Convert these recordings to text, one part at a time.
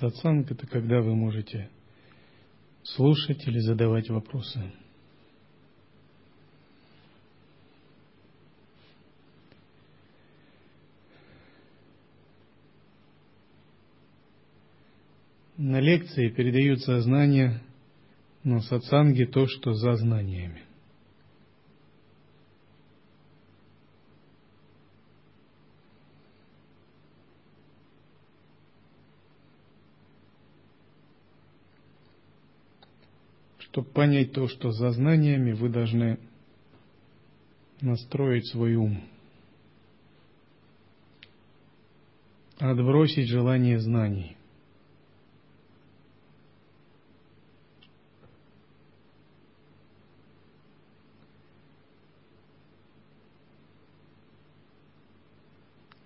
Сатсанг – это когда вы можете слушать или задавать вопросы. На лекции передаются знания, но сатсанги то, что за знаниями. Чтобы понять то, что за знаниями, вы должны настроить свой ум. Отбросить желание знаний.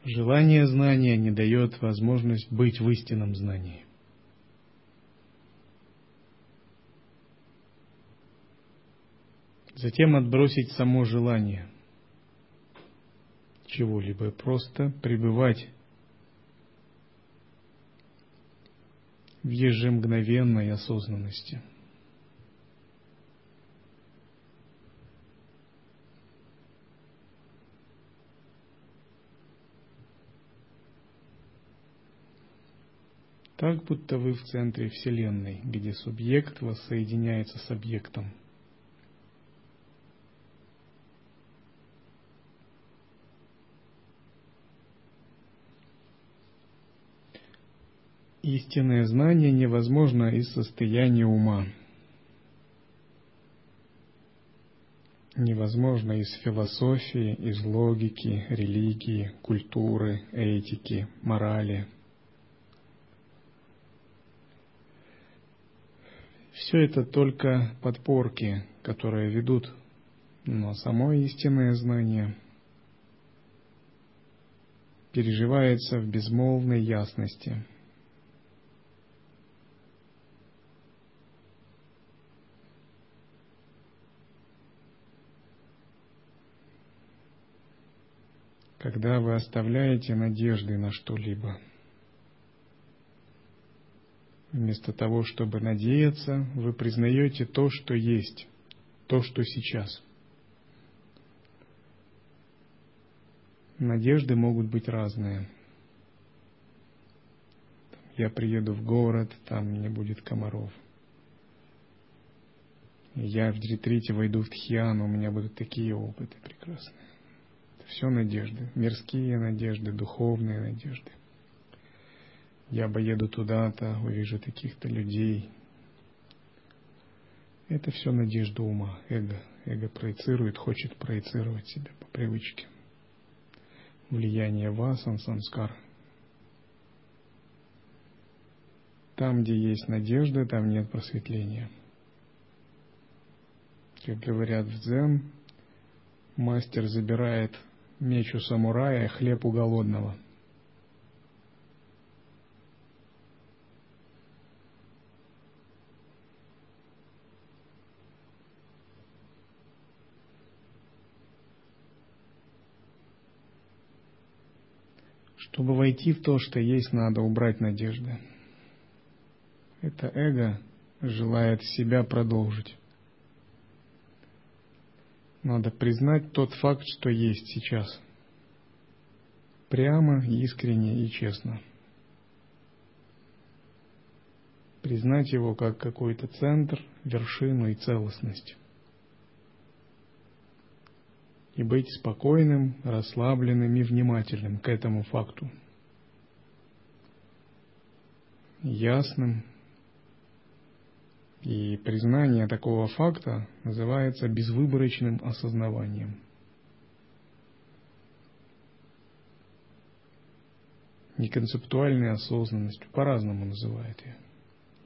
Желание знания не дает возможность быть в истинном знании. Затем отбросить само желание чего-либо, просто пребывать в ежемгновенной осознанности – Так, будто вы в центре Вселенной, где субъект воссоединяется с объектом. Истинное знание невозможно из состояния ума. Невозможно из философии, из логики, религии, культуры, этики, морали – Все это только подпорки, которые ведут, но само истинное знание переживается в безмолвной ясности. Когда вы оставляете надежды на что-либо – Вместо того, чтобы надеяться, вы признаете то, что есть, то, что сейчас. Надежды могут быть разные. Я приеду в город, там не будет комаров. Я в ретрите войду в Тхьяну, у меня будут такие опыты прекрасные. Все надежды, мирские надежды, духовные надежды я поеду туда-то, увижу таких-то людей. Это все надежда ума, эго. Эго проецирует, хочет проецировать себя по привычке. Влияние васан, самскар. Там, где есть надежда, там нет просветления. Как говорят в дзен, мастер забирает меч у самурая, хлеб у голодного – Чтобы войти в то, что есть, надо убрать надежды. Это эго желает себя продолжить. Надо признать тот факт, что есть сейчас. Прямо, искренне и честно. Признать его как какой-то центр, вершину и целостность и быть спокойным, расслабленным и внимательным к этому факту. Ясным. И признание такого факта называется безвыборочным осознаванием. Неконцептуальной осознанностью, по-разному называют ее.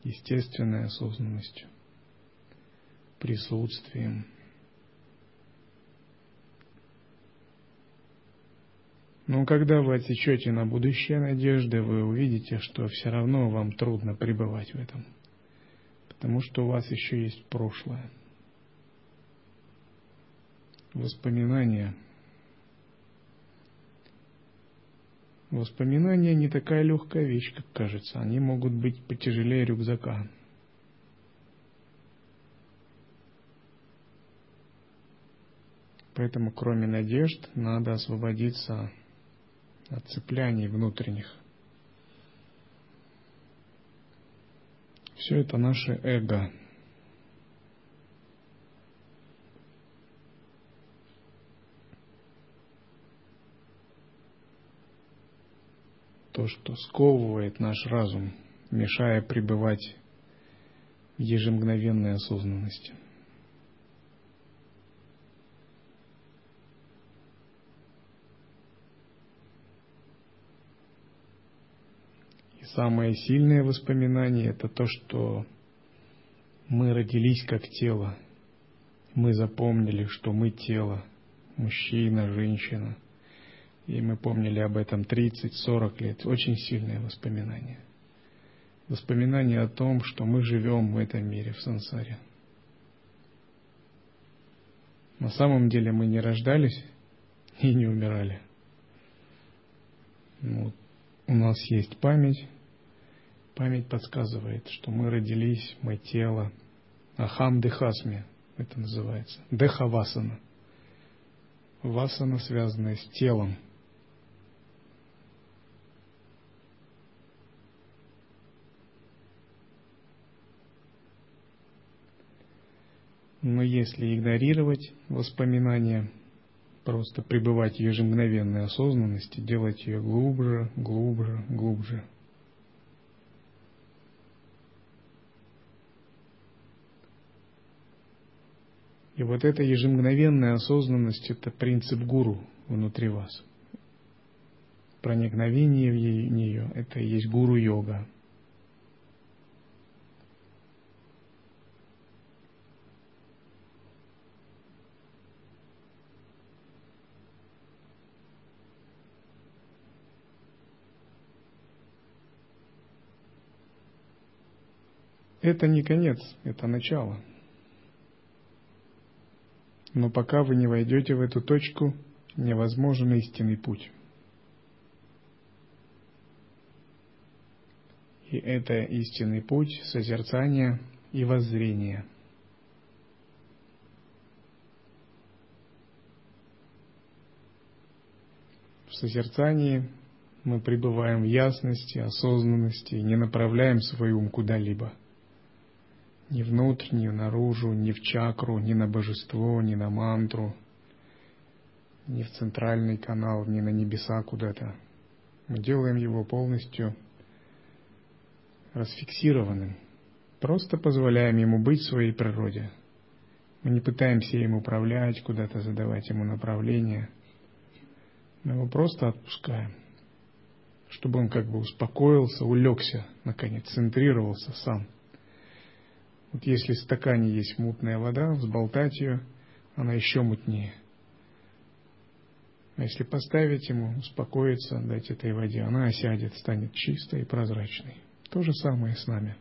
Естественной осознанностью, присутствием – Но когда вы отсечете на будущее надежды, вы увидите, что все равно вам трудно пребывать в этом. Потому что у вас еще есть прошлое. Воспоминания. Воспоминания не такая легкая вещь, как кажется. Они могут быть потяжелее рюкзака. Поэтому, кроме надежд, надо освободиться от цепляний внутренних. Все это наше эго. То, что сковывает наш разум, мешая пребывать в ежемгновенной осознанности – Самое сильное воспоминание – это то, что мы родились как тело. Мы запомнили, что мы тело, мужчина, женщина. И мы помнили об этом 30-40 лет. Очень сильное воспоминание. Воспоминание о том, что мы живем в этом мире, в сансаре. На самом деле мы не рождались и не умирали. Ну, у нас есть память, Память подсказывает, что мы родились, мы тело. Ахам дехасми это называется. Дехавасана. Васана, связанная с телом. Но если игнорировать воспоминания, просто пребывать в ежемгновенной осознанности, делать ее глубже, глубже, глубже – И вот эта ежемгновенная осознанность – это принцип гуру внутри вас. Проникновение в нее – это и есть гуру-йога. Это не конец, это начало – но пока вы не войдете в эту точку, невозможен истинный путь. И это истинный путь созерцания и воззрения. В созерцании мы пребываем в ясности, осознанности не направляем свой ум куда-либо – ни внутрь, ни наружу, ни в чакру, ни на божество, ни на мантру, ни в центральный канал, ни на небеса куда-то. Мы делаем его полностью расфиксированным. Просто позволяем ему быть в своей природе. Мы не пытаемся им управлять, куда-то задавать ему направление. Мы его просто отпускаем, чтобы он как бы успокоился, улегся, наконец, центрировался сам – вот если в стакане есть мутная вода, взболтать ее, она еще мутнее. А если поставить ему, успокоиться, дать этой воде, она осядет, станет чистой и прозрачной. То же самое с нами.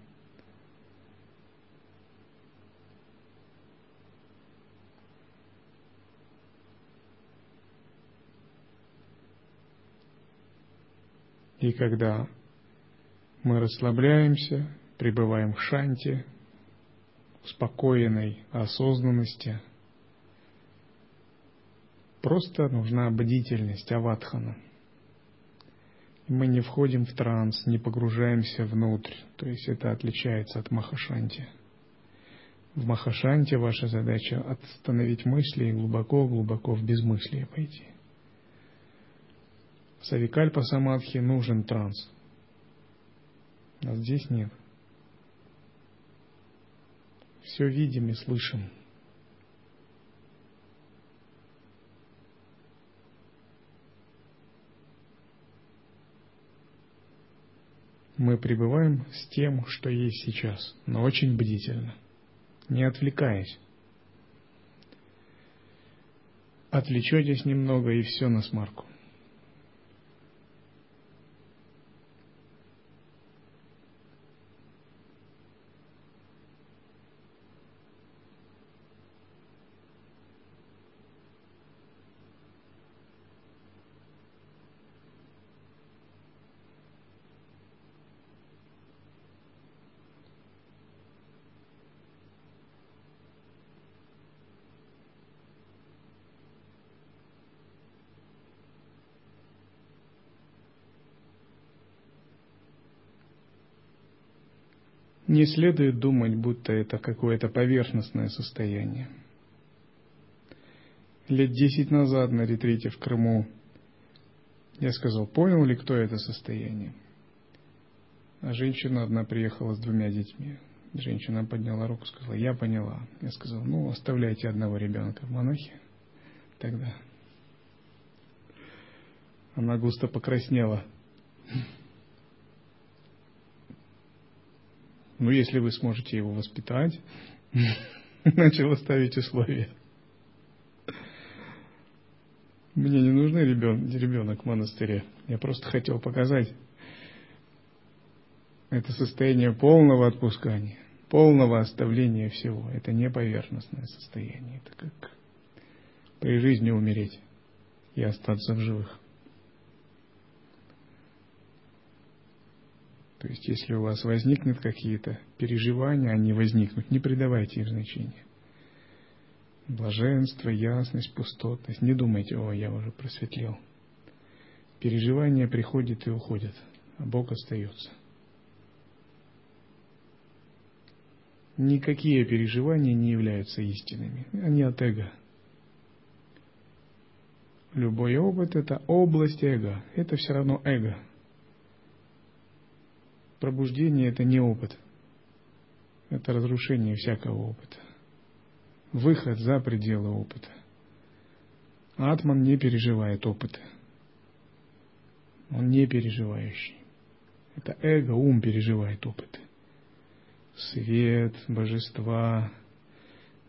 И когда мы расслабляемся, пребываем в шанте, спокойной осознанности. Просто нужна бдительность, аватхана. Мы не входим в транс, не погружаемся внутрь, то есть это отличается от махашанти. В махашанте ваша задача остановить мысли и глубоко-глубоко в безмыслие пойти. Савикальпа Самадхи нужен транс. А здесь нет все видим и слышим. Мы пребываем с тем, что есть сейчас, но очень бдительно, не отвлекаясь. Отвлечетесь немного и все на смарку. Не следует думать, будто это какое-то поверхностное состояние. Лет десять назад на ретрите в Крыму я сказал, понял ли кто это состояние? А женщина одна приехала с двумя детьми. Женщина подняла руку, сказала, я поняла. Я сказал, ну, оставляйте одного ребенка в монахе тогда. Она густо покраснела. Ну, если вы сможете его воспитать, начала ставить условия. Мне не ребен, ребенок в монастыре. Я просто хотел показать это состояние полного отпускания, полного оставления всего. Это не поверхностное состояние. Это как при жизни умереть и остаться в живых. То есть, если у вас возникнут какие-то переживания, они возникнут, не придавайте их значения. Блаженство, ясность, пустотность. Не думайте, о, я уже просветлел. Переживания приходят и уходят, а Бог остается. Никакие переживания не являются истинными. Они от эго. Любой опыт – это область эго. Это все равно эго – Пробуждение – это не опыт. Это разрушение всякого опыта. Выход за пределы опыта. Атман не переживает опыта. Он не переживающий. Это эго, ум переживает опыты. Свет, божества,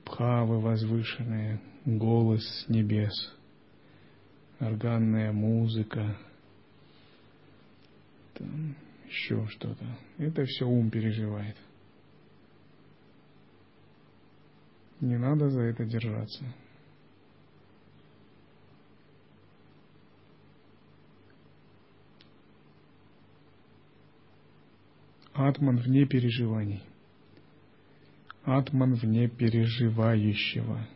пхавы возвышенные, голос небес, органная музыка, там, еще что-то. Это все ум переживает. Не надо за это держаться. Атман вне переживаний. Атман вне переживающего.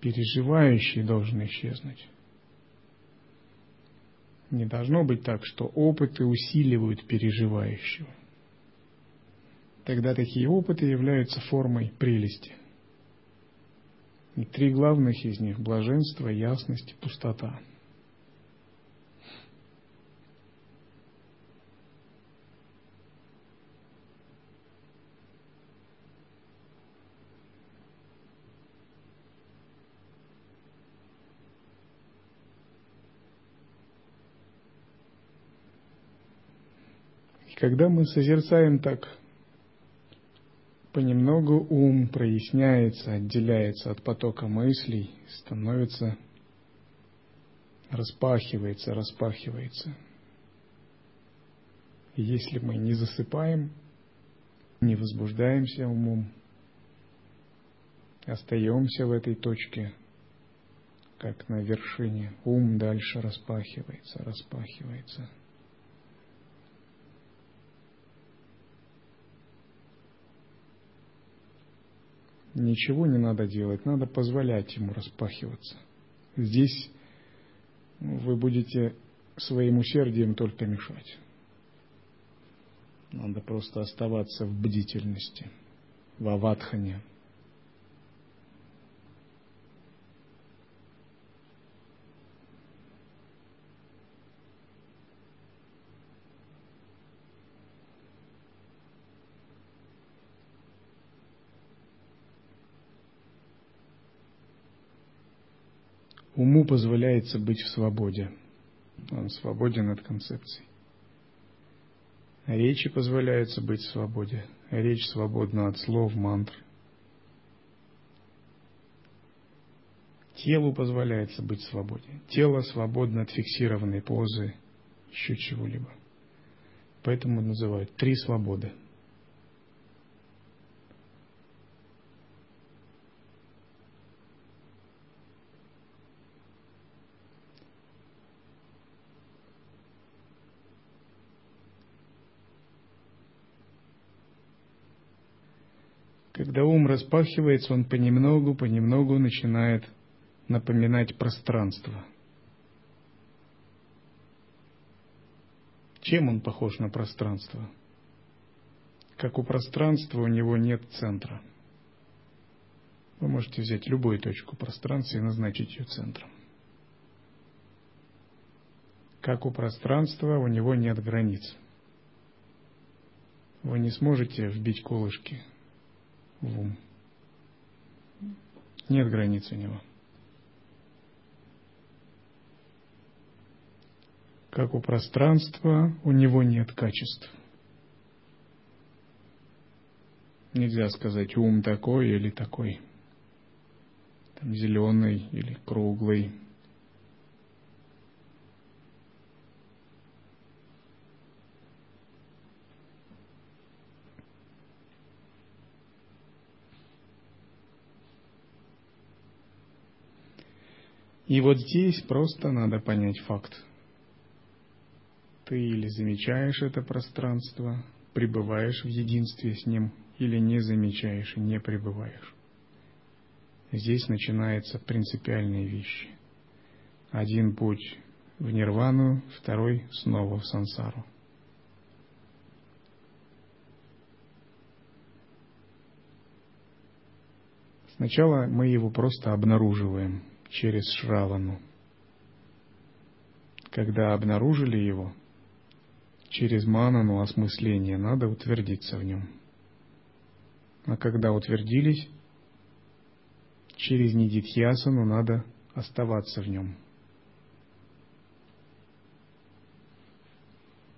Переживающий должен исчезнуть. Не должно быть так, что опыты усиливают переживающего. Тогда такие опыты являются формой прелести. И три главных из них – блаженство, ясность пустота – Когда мы созерцаем так, понемногу ум проясняется, отделяется от потока мыслей, становится, распахивается, распахивается. И если мы не засыпаем, не возбуждаемся умом, остаемся в этой точке, как на вершине, ум дальше распахивается, распахивается – Ничего не надо делать, надо позволять ему распахиваться. Здесь вы будете своим усердием только мешать. Надо просто оставаться в бдительности, в аватхане. Уму позволяется быть в свободе. Он свободен от концепций. Речи позволяется быть в свободе. Речь свободна от слов, мантр. Телу позволяется быть в свободе. Тело свободно от фиксированной позы, еще чего-либо. Поэтому называют три свободы – Когда ум распахивается, он понемногу, понемногу начинает напоминать пространство. Чем он похож на пространство? Как у пространства у него нет центра. Вы можете взять любую точку пространства и назначить ее центром. Как у пространства у него нет границ. Вы не сможете вбить колышки в ум. Нет границ у него. Как у пространства, у него нет качеств. Нельзя сказать ум такой или такой, там, зеленый или круглый. И вот здесь просто надо понять факт – ты или замечаешь это пространство, пребываешь в единстве с ним, или не замечаешь и не пребываешь. Здесь начинаются принципиальные вещи. Один путь в нирвану, второй снова в сансару. Сначала мы его просто обнаруживаем через Шравану. Когда обнаружили его, через манану осмысление надо утвердиться в нем. А когда утвердились, через нидитьясану надо оставаться в нем.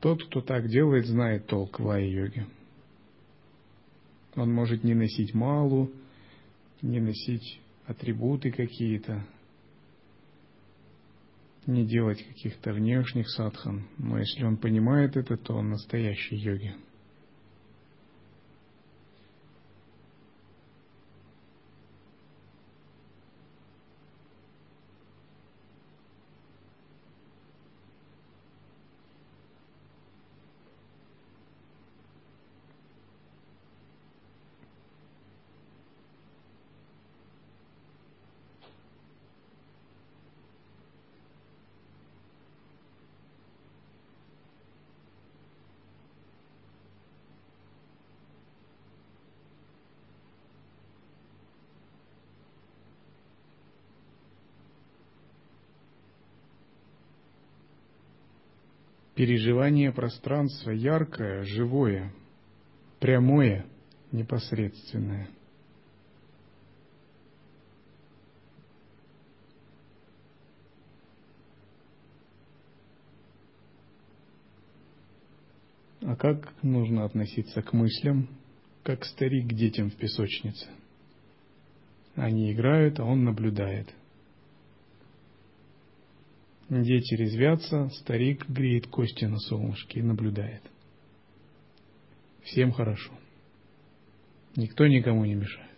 Тот, кто так делает, знает толк в йоге Он может не носить малу, не носить атрибуты какие-то, не делать каких-то внешних садхан, но если он понимает это, то он настоящий йоги. Переживание пространства яркое, живое, прямое, непосредственное. А как нужно относиться к мыслям, как старик к детям в песочнице? Они играют, а он наблюдает – Дети резвятся, старик греет кости на солнышке и наблюдает. Всем хорошо. Никто никому не мешает.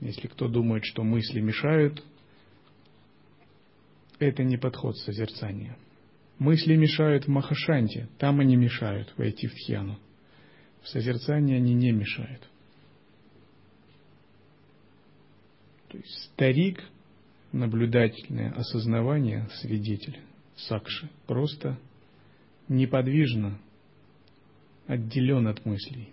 Если кто думает, что мысли мешают, это не подход созерцания. Мысли мешают в Махашанте, там они мешают войти в Тхьяну. В созерцании они не мешают. То есть старик наблюдательное осознавание, свидетель, сакши, просто неподвижно отделен от мыслей.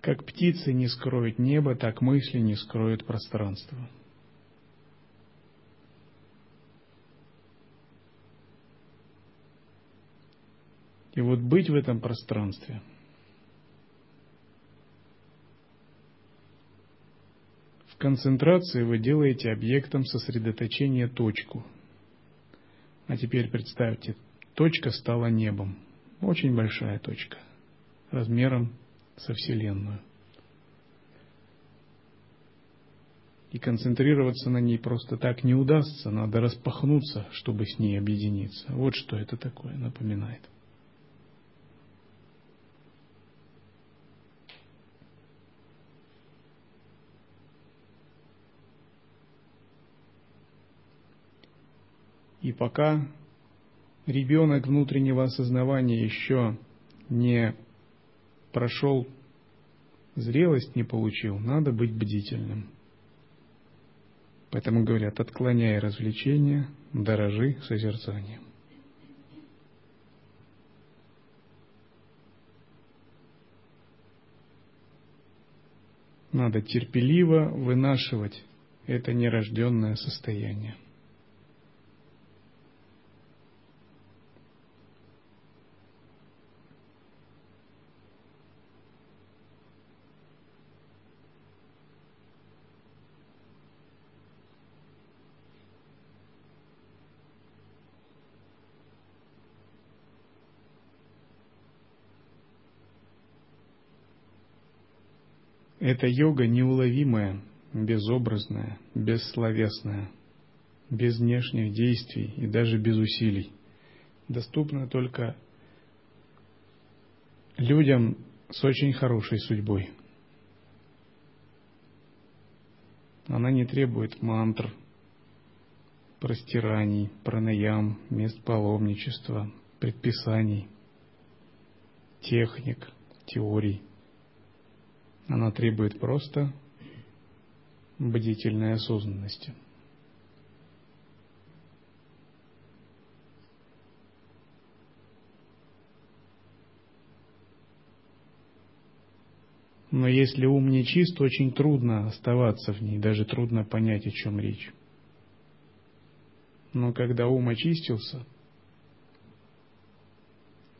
Как птицы не скроют небо, так мысли не скроют пространство. И вот быть в этом пространстве – концентрации вы делаете объектом сосредоточения точку. А теперь представьте, точка стала небом. Очень большая точка, размером со Вселенную. И концентрироваться на ней просто так не удастся, надо распахнуться, чтобы с ней объединиться. Вот что это такое напоминает. И пока ребенок внутреннего осознавания еще не прошел, зрелость не получил, надо быть бдительным. Поэтому говорят, отклоняй развлечения, дорожи созерцанием. Надо терпеливо вынашивать это нерожденное состояние. Это йога неуловимая, безобразная, бессловесная, без внешних действий и даже без усилий. Доступна только людям с очень хорошей судьбой. Она не требует мантр, простираний, пранаям, мест паломничества, предписаний, техник, теорий – она требует просто бдительной осознанности. Но если ум не чист, очень трудно оставаться в ней, даже трудно понять, о чем речь. Но когда ум очистился,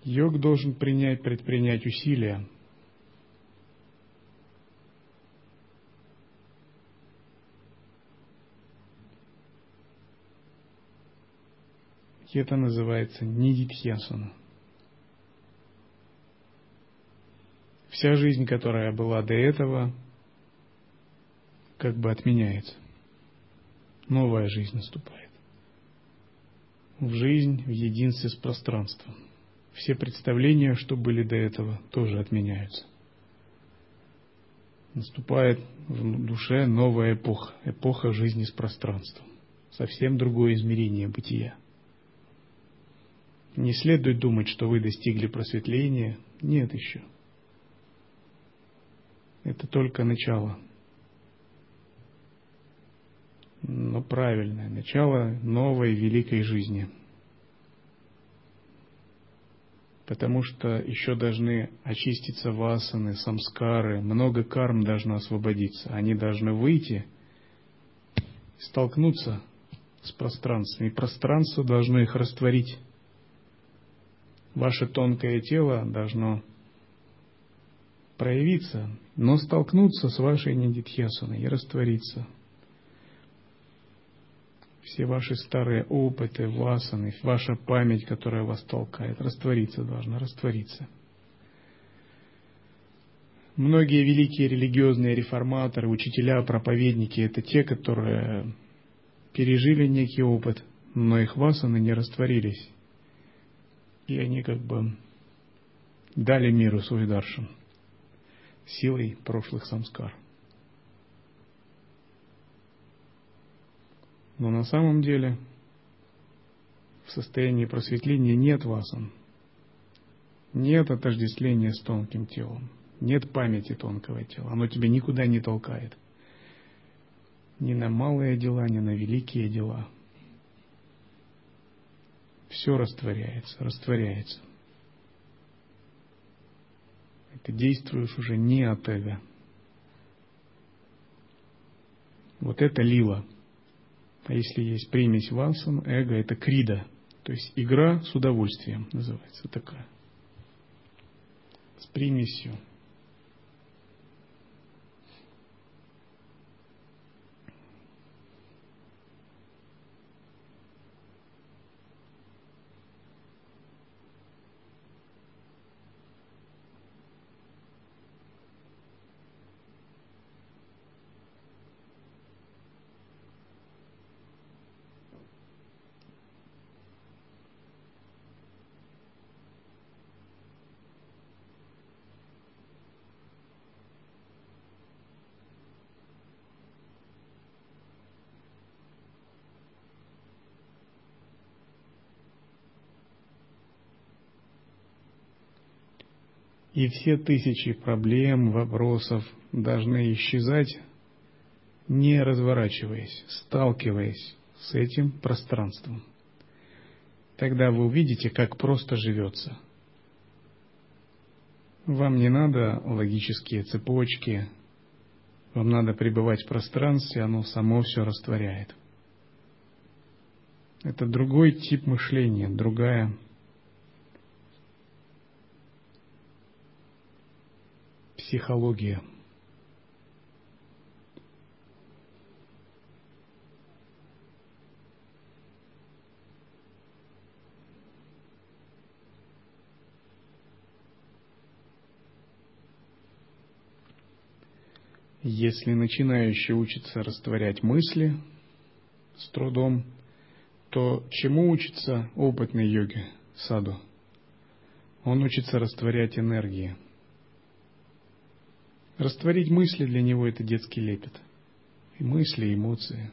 йог должен принять, предпринять усилия, И это называется нидитхьясана. Вся жизнь, которая была до этого, как бы отменяется. Новая жизнь наступает. В жизнь в единстве с пространством. Все представления, что были до этого, тоже отменяются. Наступает в душе новая эпоха, эпоха жизни с пространством. Совсем другое измерение бытия. Не следует думать, что вы достигли просветления. Нет еще. Это только начало. Но правильное начало новой великой жизни. Потому что еще должны очиститься васаны, самскары, много карм должно освободиться. Они должны выйти, столкнуться с пространством, и пространство должно их растворить ваше тонкое тело должно проявиться, но столкнуться с вашей нидитхьясаной и раствориться. Все ваши старые опыты, васаны, ваша память, которая вас толкает, раствориться должна, раствориться. Многие великие религиозные реформаторы, учителя, проповедники – это те, которые пережили некий опыт, но их васаны не растворились и они как бы дали миру свой даршан силой прошлых самскар. Но на самом деле в состоянии просветления нет васан, нет отождествления с тонким телом, нет памяти тонкого тела, оно тебя никуда не толкает. Ни на малые дела, ни на великие дела – все растворяется, растворяется. И ты действуешь уже не от эго. Вот это лила. А если есть примесь васан, эго это крида. То есть игра с удовольствием называется такая. С примесью. И все тысячи проблем, вопросов должны исчезать не разворачиваясь, сталкиваясь с этим пространством. Тогда вы увидите, как просто живется. Вам не надо логические цепочки, вам надо пребывать в пространстве, оно само все растворяет. Это другой тип мышления, другая психология. Если начинающий учится растворять мысли с трудом, то чему учится опытный йоги саду? Он учится растворять энергии. Растворить мысли для него это детский лепет. И мысли, и эмоции.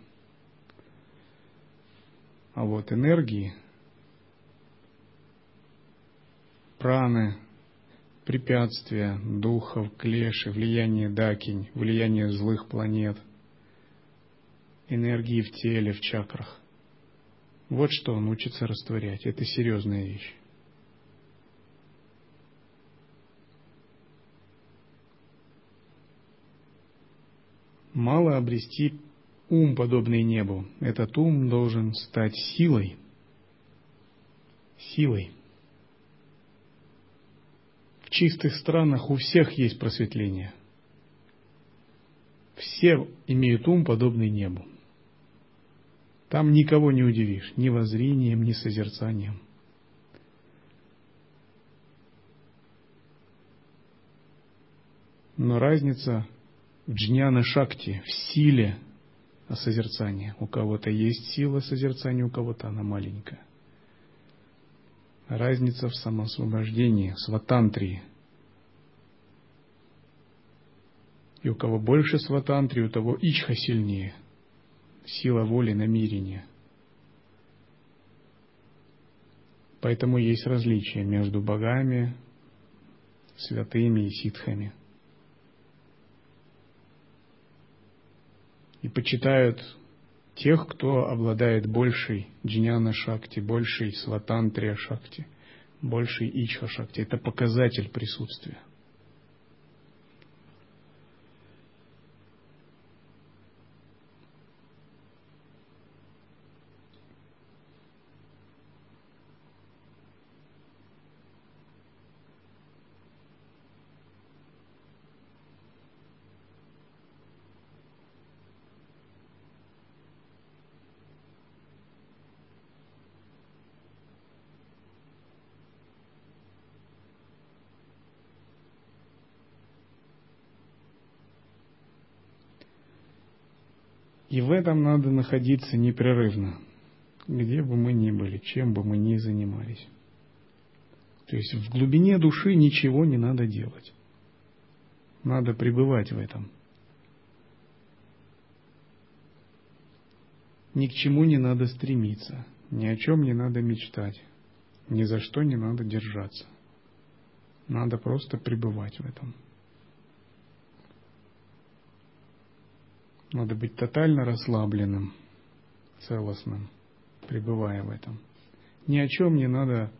А вот энергии, праны, препятствия, духов, клеши, влияние дакинь, влияние злых планет, энергии в теле, в чакрах. Вот что он учится растворять. Это серьезная вещь. Мало обрести ум, подобный небу. Этот ум должен стать силой. Силой. В чистых странах у всех есть просветление. Все имеют ум, подобный небу. Там никого не удивишь, ни воззрением, ни созерцанием. Но разница джняна шакти, в силе созерцания. У кого-то есть сила созерцания, у кого-то она маленькая. Разница в самоосвобождении, сватантрии. И у кого больше сватантрии, у того ичха сильнее. Сила воли, намерения. Поэтому есть различия между богами, святыми и ситхами. И почитают тех, кто обладает большей джняна шакти, большей сватантрия шакти, большей ичха шакти. Это показатель присутствия. И в этом надо находиться непрерывно, где бы мы ни были, чем бы мы ни занимались. То есть в глубине души ничего не надо делать. Надо пребывать в этом. Ни к чему не надо стремиться, ни о чем не надо мечтать, ни за что не надо держаться. Надо просто пребывать в этом. Надо быть тотально расслабленным, целостным, пребывая в этом. Ни о чем не надо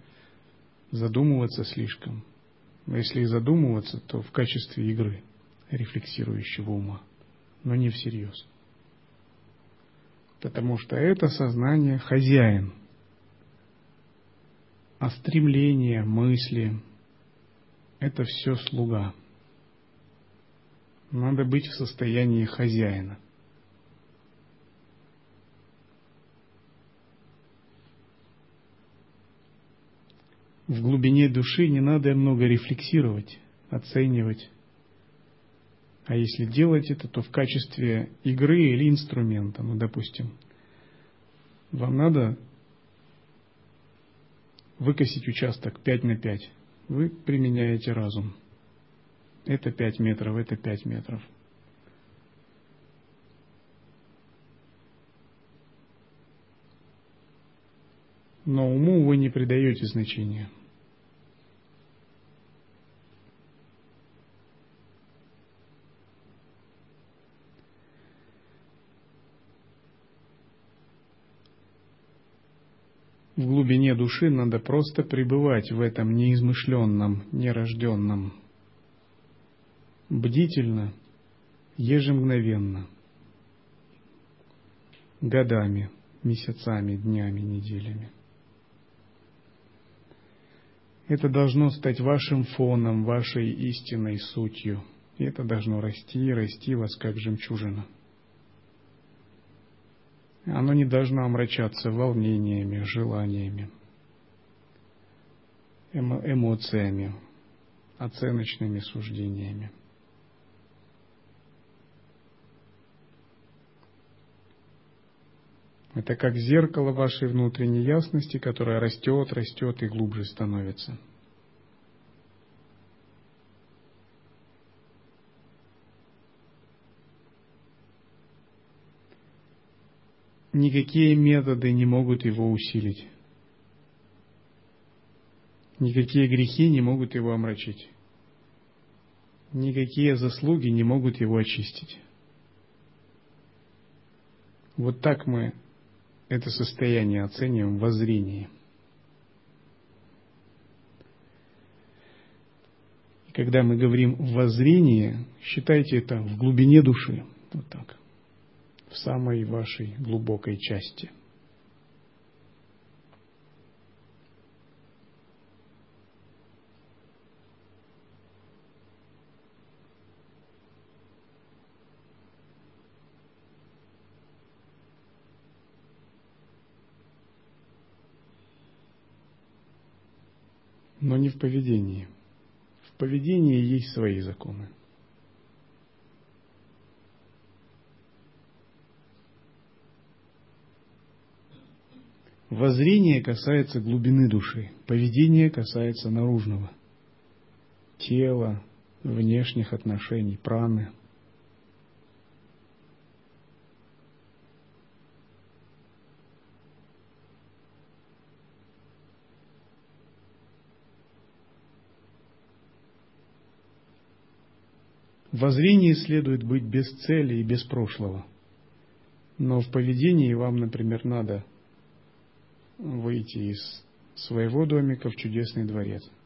задумываться слишком. Но если и задумываться, то в качестве игры, рефлексирующего ума, но не всерьез. Потому что это сознание хозяин, а стремления, мысли – это все слуга – надо быть в состоянии хозяина. В глубине души не надо много рефлексировать, оценивать. А если делать это, то в качестве игры или инструмента, ну, допустим, вам надо выкосить участок 5 на 5. Вы применяете разум – это пять метров, это пять метров. Но уму вы не придаете значения. В глубине души надо просто пребывать в этом неизмышленном, нерожденном бдительно, ежемгновенно, годами, месяцами, днями, неделями. Это должно стать вашим фоном, вашей истинной сутью. И это должно расти и расти вас, как жемчужина. Оно не должно омрачаться волнениями, желаниями, эмо эмоциями, оценочными суждениями. Это как зеркало вашей внутренней ясности, которое растет, растет и глубже становится. Никакие методы не могут его усилить. Никакие грехи не могут его омрачить. Никакие заслуги не могут его очистить. Вот так мы это состояние оцениваем в зрении. И когда мы говорим воззрение, считайте это в глубине души, вот так, в самой вашей глубокой части – но не в поведении. В поведении есть свои законы. Воззрение касается глубины души, поведение касается наружного, тела, внешних отношений, праны – В зрении следует быть без цели и без прошлого. Но в поведении вам, например, надо выйти из своего домика в чудесный дворец –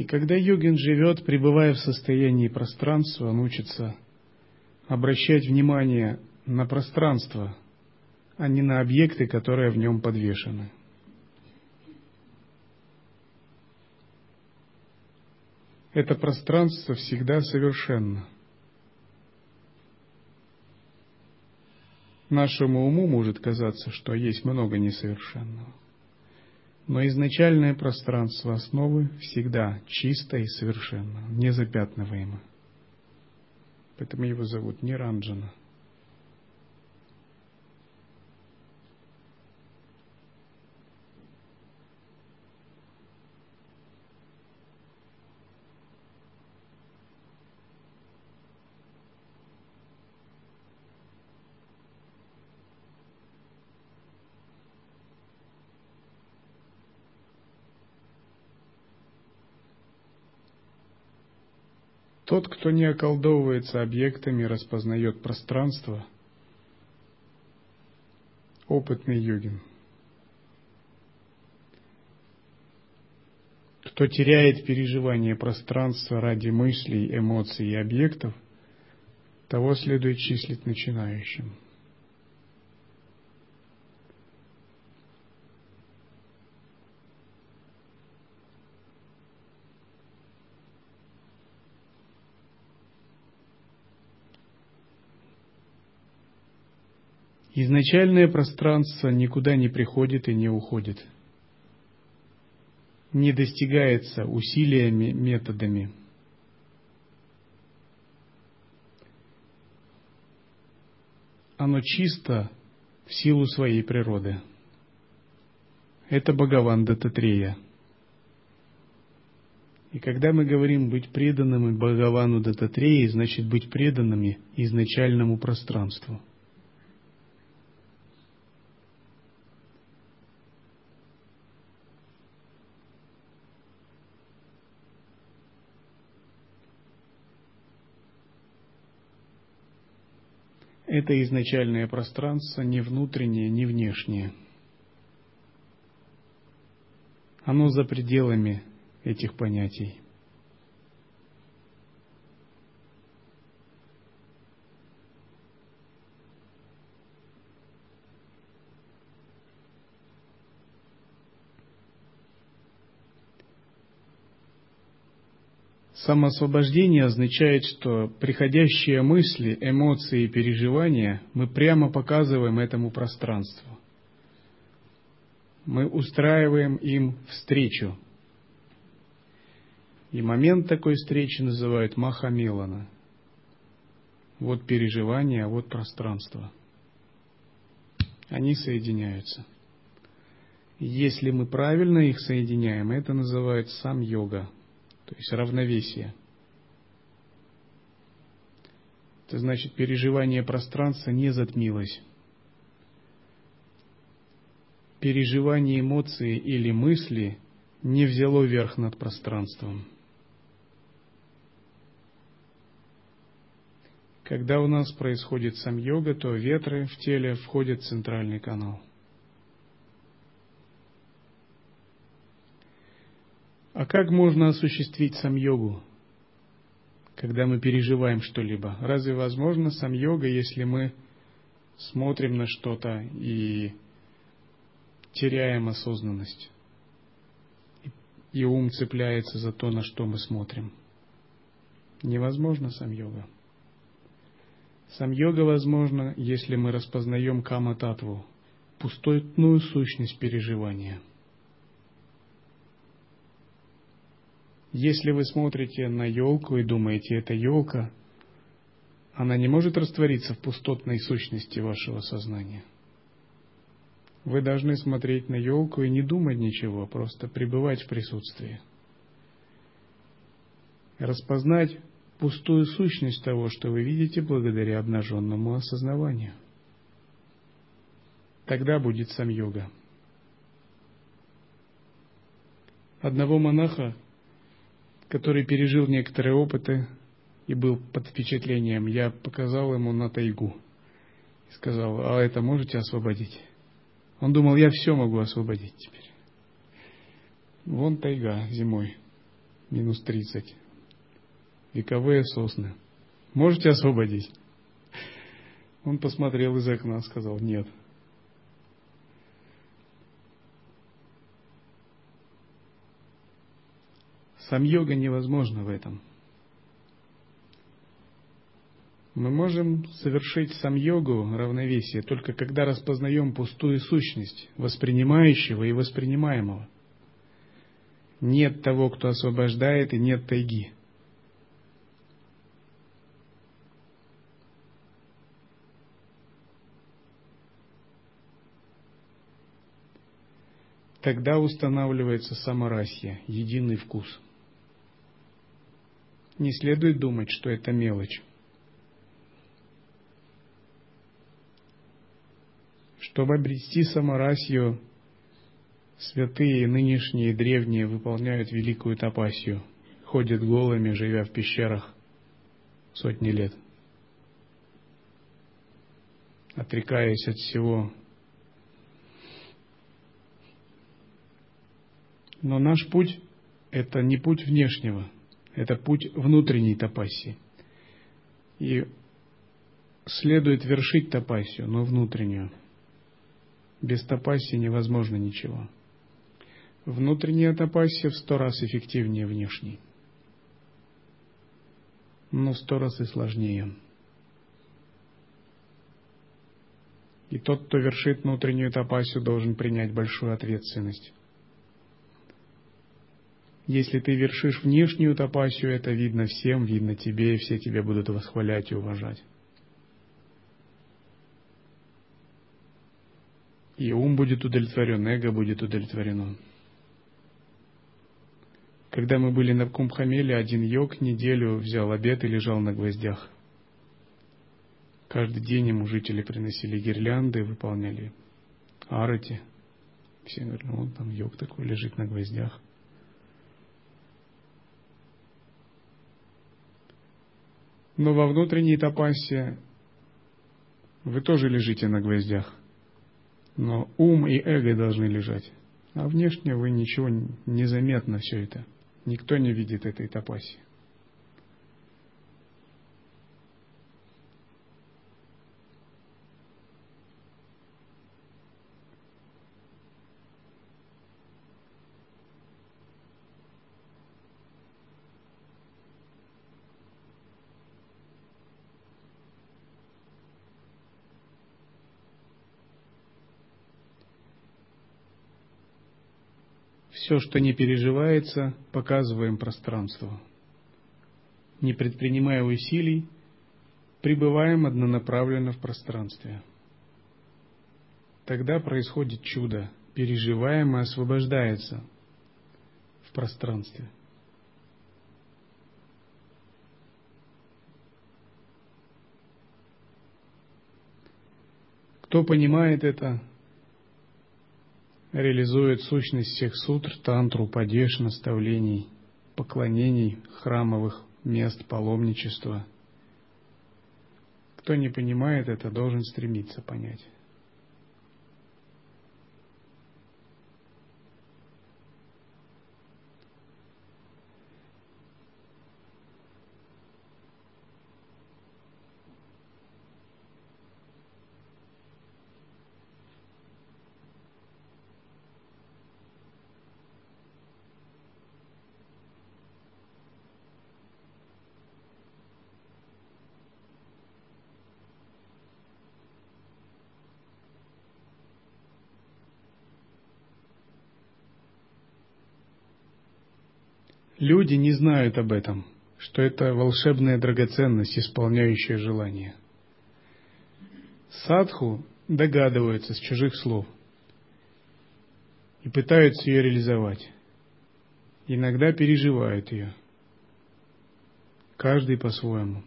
И когда йогин живет, пребывая в состоянии пространства, он учится обращать внимание на пространство, а не на объекты, которые в нем подвешены. Это пространство всегда совершенно. Нашему уму может казаться, что есть много несовершенного. Но изначальное пространство основы всегда чисто и совершенно, незапятнываемо. Поэтому его зовут Ниранджана. Тот, кто не околдовывается объектами, распознает пространство, опытный йогин. Кто теряет переживание пространства ради мыслей, эмоций и объектов, того следует числить начинающим – Изначальное пространство никуда не приходит и не уходит. Не достигается усилиями, методами. оно чисто в силу своей природы. Это Бхагаван Дататрея. И когда мы говорим быть преданными Бхагавану Дататреи, значит быть преданными изначальному пространству – Это изначальное пространство не внутреннее, не внешнее. Оно за пределами этих понятий. Самоосвобождение означает, что приходящие мысли, эмоции и переживания мы прямо показываем этому пространству. Мы устраиваем им встречу. И момент такой встречи называют Махамилана. Вот переживание, вот пространство. Они соединяются. Если мы правильно их соединяем, это называют сам йога, то есть равновесие. Это значит, переживание пространства не затмилось. Переживание эмоции или мысли не взяло верх над пространством. Когда у нас происходит сам йога, то ветры в теле входят в центральный канал – А как можно осуществить сам-йогу, когда мы переживаем что-либо? Разве возможно сам-йога, если мы смотрим на что-то и теряем осознанность? И ум цепляется за то, на что мы смотрим. Невозможно сам-йога. Сам-йога возможно, если мы распознаем кама-татву, пустотную сущность переживания – Если вы смотрите на елку и думаете, это елка, она не может раствориться в пустотной сущности вашего сознания. Вы должны смотреть на елку и не думать ничего, просто пребывать в присутствии. Распознать пустую сущность того, что вы видите благодаря обнаженному осознаванию. Тогда будет сам йога. Одного монаха который пережил некоторые опыты и был под впечатлением, я показал ему на тайгу. И сказал, а это можете освободить? Он думал, я все могу освободить теперь. Вон тайга зимой, минус 30. Вековые сосны. Можете освободить? Он посмотрел из окна, сказал, нет. Сам йога невозможно в этом. Мы можем совершить сам йогу равновесие только когда распознаем пустую сущность воспринимающего и воспринимаемого. Нет того, кто освобождает, и нет тайги. Тогда устанавливается саморасья, единый вкус – не следует думать, что это мелочь. Чтобы обрести саморасью, святые нынешние и древние выполняют великую тапасию, ходят голыми, живя в пещерах сотни лет, отрекаясь от всего. Но наш путь – это не путь внешнего – это путь внутренней тапассии. И следует вершить тапассию, но внутреннюю. Без тапассии невозможно ничего. Внутренняя тапассия в сто раз эффективнее внешней. Но в сто раз и сложнее. И тот, кто вершит внутреннюю тапассию, должен принять большую ответственность. Если ты вершишь внешнюю тапасию, это видно всем, видно тебе, и все тебя будут восхвалять и уважать. И ум будет удовлетворен, эго будет удовлетворено. Когда мы были на Кумбхамеле, один йог неделю взял обед и лежал на гвоздях. Каждый день ему жители приносили гирлянды, выполняли арати. Все говорят, ну он там йог такой лежит на гвоздях. Но во внутренней тапасе вы тоже лежите на гвоздях. Но ум и эго должны лежать. А внешне вы ничего незаметно все это. Никто не видит этой тапаси. Все, что не переживается, показываем пространству. Не предпринимая усилий, пребываем однонаправленно в пространстве. Тогда происходит чудо, переживаемое освобождается в пространстве. Кто понимает это, реализует сущность всех сутр, тантру, падеш, наставлений, поклонений, храмовых мест, паломничества. Кто не понимает это, должен стремиться понять. Люди не знают об этом, что это волшебная драгоценность, исполняющая желание. Садху догадываются с чужих слов и пытаются ее реализовать. Иногда переживают ее. Каждый по-своему.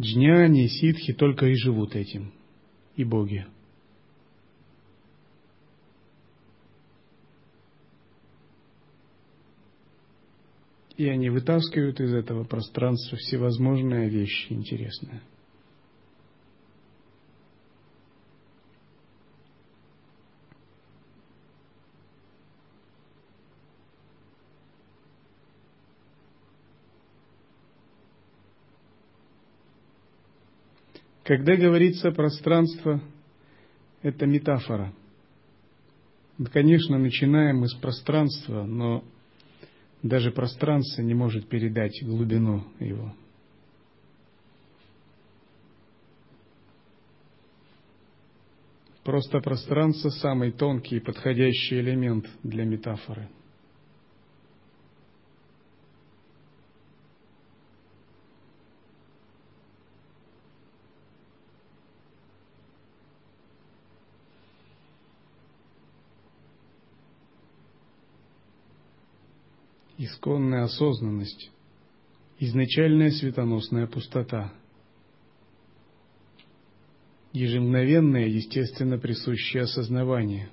Джняни и ситхи только и живут этим. И боги. И они вытаскивают из этого пространства всевозможные вещи интересные. Когда говорится пространство, это метафора. Конечно, начинаем мы с пространства, но даже пространство не может передать глубину его. Просто пространство – самый тонкий и подходящий элемент для метафоры – исконная осознанность, изначальная светоносная пустота, ежемгновенное, естественно присущее осознавание,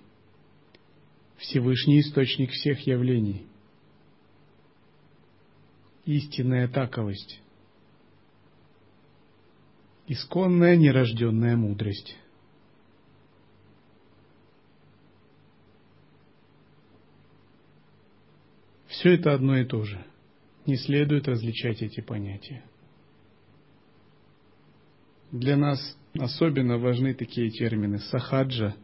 Всевышний источник всех явлений, истинная таковость, исконная нерожденная мудрость. Все это одно и то же. Не следует различать эти понятия. Для нас особенно важны такие термины сахаджа,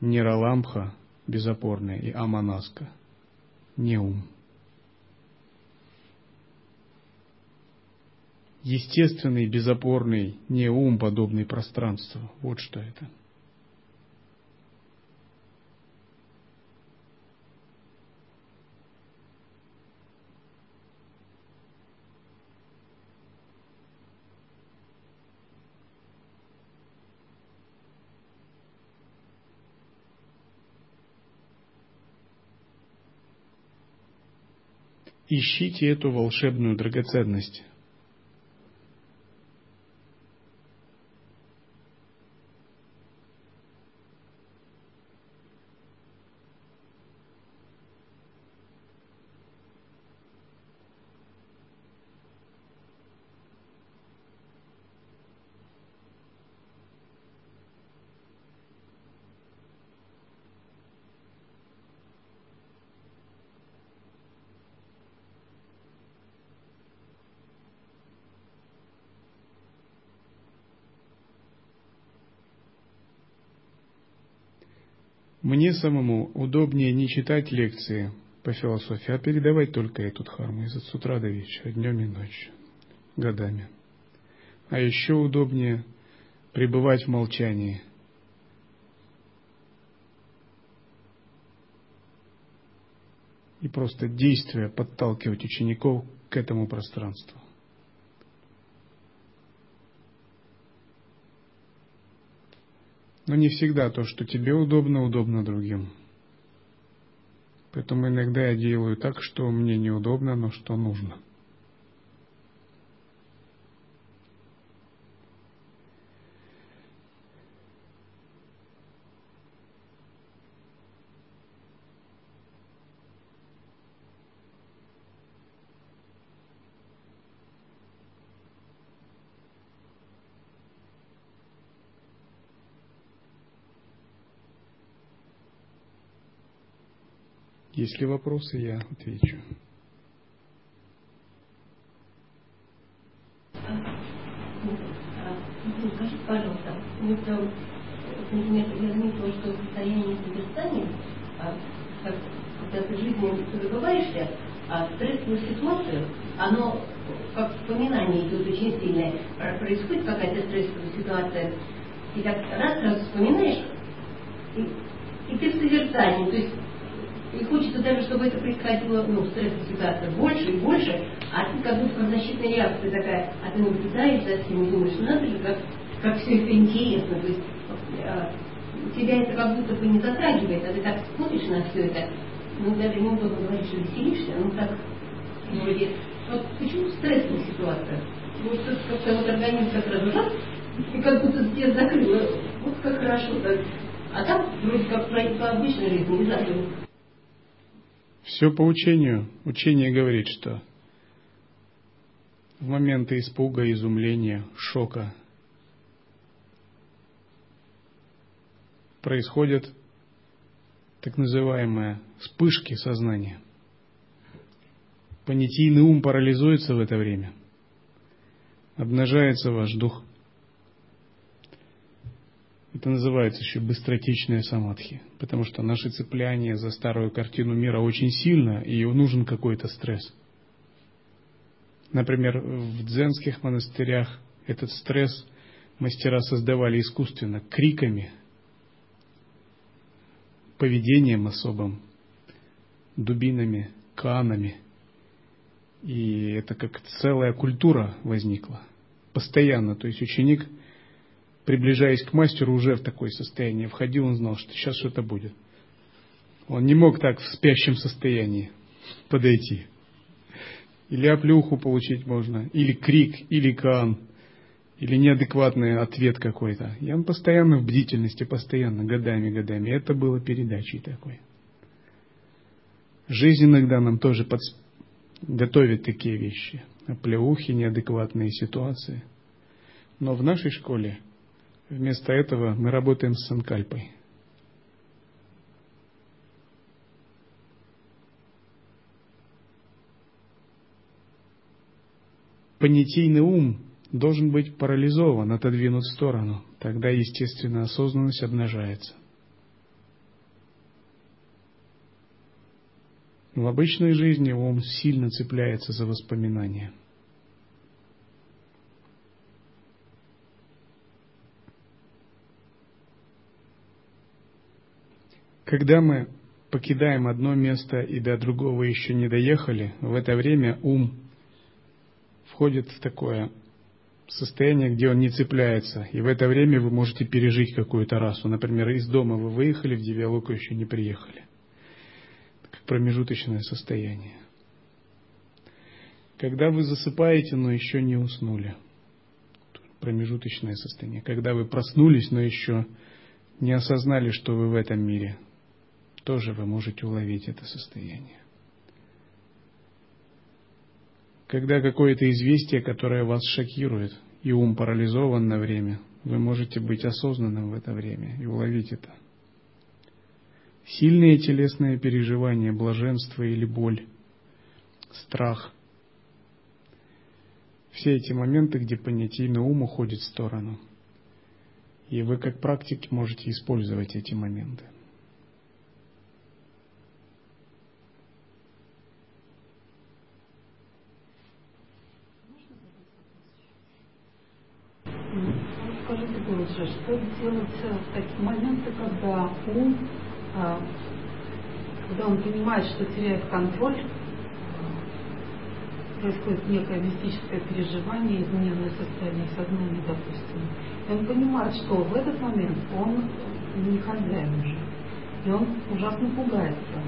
нираламха, безопорная, и аманаска, неум. Естественный, безопорный, неум, подобный пространству. Вот что это. Ищите эту волшебную драгоценность. Мне самому удобнее не читать лекции по философии, а передавать только эту дхарму с утра до вечера, днем и ночью, годами. А еще удобнее пребывать в молчании. И просто действия подталкивать учеников к этому пространству. Но не всегда то, что тебе удобно, удобно другим. Поэтому иногда я делаю так, что мне неудобно, но что нужно. Есть ли вопросы, я отвечу. Скажите, пожалуйста, вот, например, я заметила, что в состоянии созерцания, когда ты в жизни забываешься, а стрессовую ситуацию, оно как вспоминание идет очень сильное. Происходит какая-то стрессовая ситуация, и так раз, раз вспоминаешь, и, и ты в созерцании, то есть и хочется даже, чтобы это происходило, ну, ситуации больше и больше, а ты как будто защитная реакция такая, а ты наблюдаешь за всем и думаешь, ну надо же, как, как все это интересно, то есть а, тебя это как будто бы не затрагивает, а ты так смотришь на все это, ну даже неудобно говорить, что веселишься, ну так вроде, вот почему стрессовая ситуация? Вот как-то вот организм как раз раз, и как будто тебя закрыло, вот как хорошо так. А так вроде как по обычной жизни не закрыл. Все по учению. Учение говорит, что в моменты испуга, изумления, шока происходят так называемые вспышки сознания. Понятийный ум парализуется в это время. Обнажается ваш дух. Это называется еще быстротечная самадхи, потому что наше цепляние за старую картину мира очень сильно, и нужен какой-то стресс. Например, в дзенских монастырях этот стресс мастера создавали искусственно, криками, поведением особым, дубинами, канами. И это как целая культура возникла. Постоянно. То есть ученик – приближаясь к мастеру, уже в такое состояние входил, он знал, что сейчас что-то будет. Он не мог так в спящем состоянии подойти. Или оплюху получить можно, или крик, или кан, или неадекватный ответ какой-то. И он постоянно в бдительности, постоянно, годами, годами. Это было передачей такой. Жизнь иногда нам тоже под... готовит такие вещи. Оплеухи, неадекватные ситуации. Но в нашей школе Вместо этого мы работаем с санкальпой. Понятийный ум должен быть парализован, отодвинут в сторону. Тогда, естественно, осознанность обнажается. В обычной жизни ум сильно цепляется за воспоминания – Когда мы покидаем одно место и до другого еще не доехали, в это время ум входит в такое состояние, где он не цепляется. И в это время вы можете пережить какую-то расу. Например, из дома вы выехали, в Девиалоку еще не приехали. Как промежуточное состояние. Когда вы засыпаете, но еще не уснули. Промежуточное состояние. Когда вы проснулись, но еще не осознали, что вы в этом мире. Тоже вы можете уловить это состояние. Когда какое-то известие, которое вас шокирует, и ум парализован на время, вы можете быть осознанным в это время и уловить это. Сильные телесные переживания, блаженство или боль, страх. Все эти моменты, где понятийный ум уходит в сторону. И вы как практик можете использовать эти моменты. же, что делать в такие моменты, когда ум, а, когда он понимает, что теряет контроль, а, происходит некое мистическое переживание, измененное состояние сознания, допустим. И он понимает, что в этот момент он не хозяин уже. И он ужасно пугается.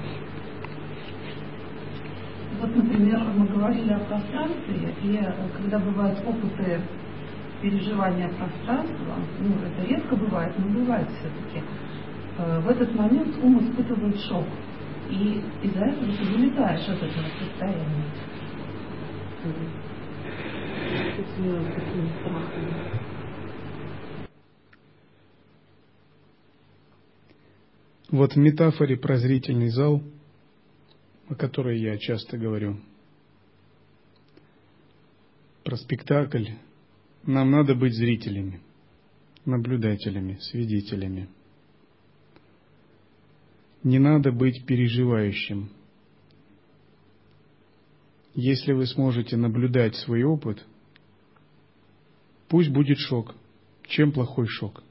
Вот, например, мы говорили о пространстве, и э, когда бывают опыты переживания пространства, ну, это редко бывает, но бывает все-таки, э, в этот момент ум испытывает шок. И из-за этого ты вылетаешь от этого состояния. Вот в метафоре про зрительный зал, о которой я часто говорю, про спектакль, нам надо быть зрителями, наблюдателями, свидетелями. Не надо быть переживающим. Если вы сможете наблюдать свой опыт, пусть будет шок. Чем плохой шок?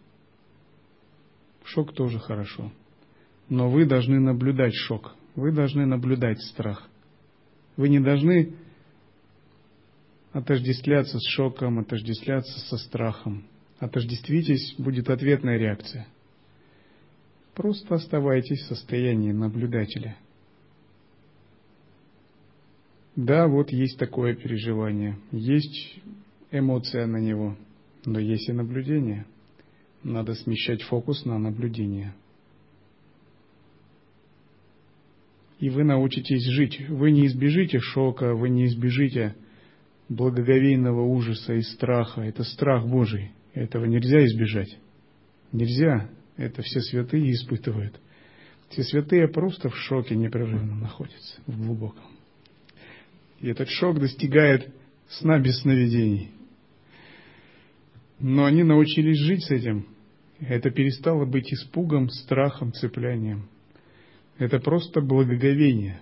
Шок тоже хорошо. Но вы должны наблюдать шок. Вы должны наблюдать страх. Вы не должны отождествляться с шоком, отождествляться со страхом. Отождествитесь, будет ответная реакция. Просто оставайтесь в состоянии наблюдателя. Да, вот есть такое переживание, есть эмоция на него, но есть и наблюдение. Надо смещать фокус на наблюдение. И вы научитесь жить. Вы не избежите шока, вы не избежите благоговейного ужаса и страха. Это страх Божий. Этого нельзя избежать. Нельзя. Это все святые испытывают. Все святые просто в шоке непрерывно находятся, в глубоком. И этот шок достигает сна без сновидений. Но они научились жить с этим. Это перестало быть испугом, страхом, цеплянием. Это просто благоговение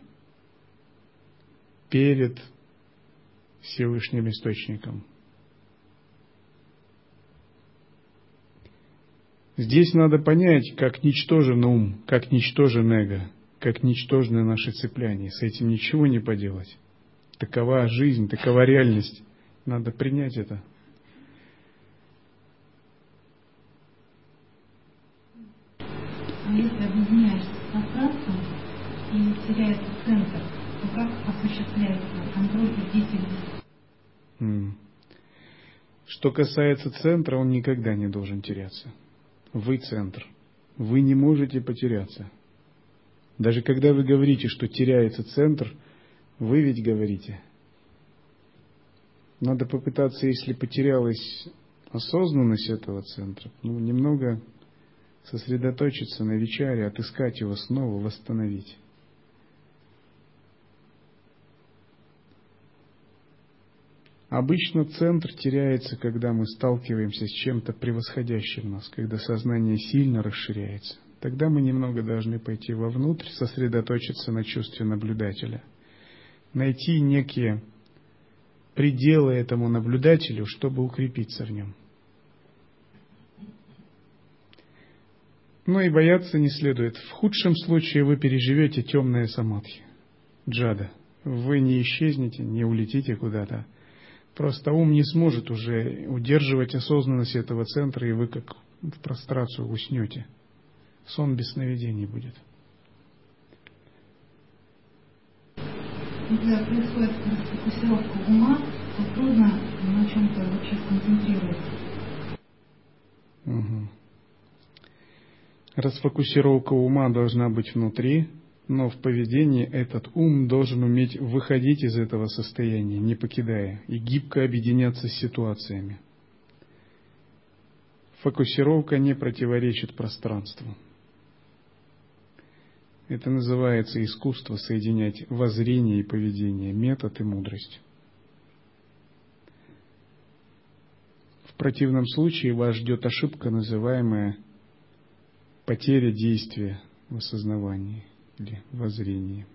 перед Всевышним Источником. Здесь надо понять, как ничтожен ум, как ничтожен эго, как ничтожны наши цепляния. С этим ничего не поделать. Такова жизнь, такова реальность. Надо принять это. А если объединяешься с пространством и теряется центр, осуществляется контроль бдительности? Что касается центра, он никогда не должен теряться. Вы центр. Вы не можете потеряться. Даже когда вы говорите, что теряется центр, вы ведь говорите. Надо попытаться, если потерялась осознанность этого центра, ну, немного сосредоточиться на вечере, отыскать его снова, восстановить. Обычно центр теряется, когда мы сталкиваемся с чем-то превосходящим нас, когда сознание сильно расширяется. Тогда мы немного должны пойти вовнутрь, сосредоточиться на чувстве наблюдателя, найти некие пределы этому наблюдателю, чтобы укрепиться в нем. Но и бояться не следует. В худшем случае вы переживете темное самадхи, джада. Вы не исчезнете, не улетите куда-то, Просто ум не сможет уже удерживать осознанность этого центра, и вы как в прострацию уснете. Сон без сновидений будет. когда происходит фокусировка ума, то трудно на чем-то вообще сконцентрироваться. Угу. Расфокусировка ума должна быть внутри, но в поведении этот ум должен уметь выходить из этого состояния, не покидая, и гибко объединяться с ситуациями. Фокусировка не противоречит пространству. Это называется искусство соединять воззрение и поведение, метод и мудрость. В противном случае вас ждет ошибка, называемая потеря действия в осознавании или воззрении.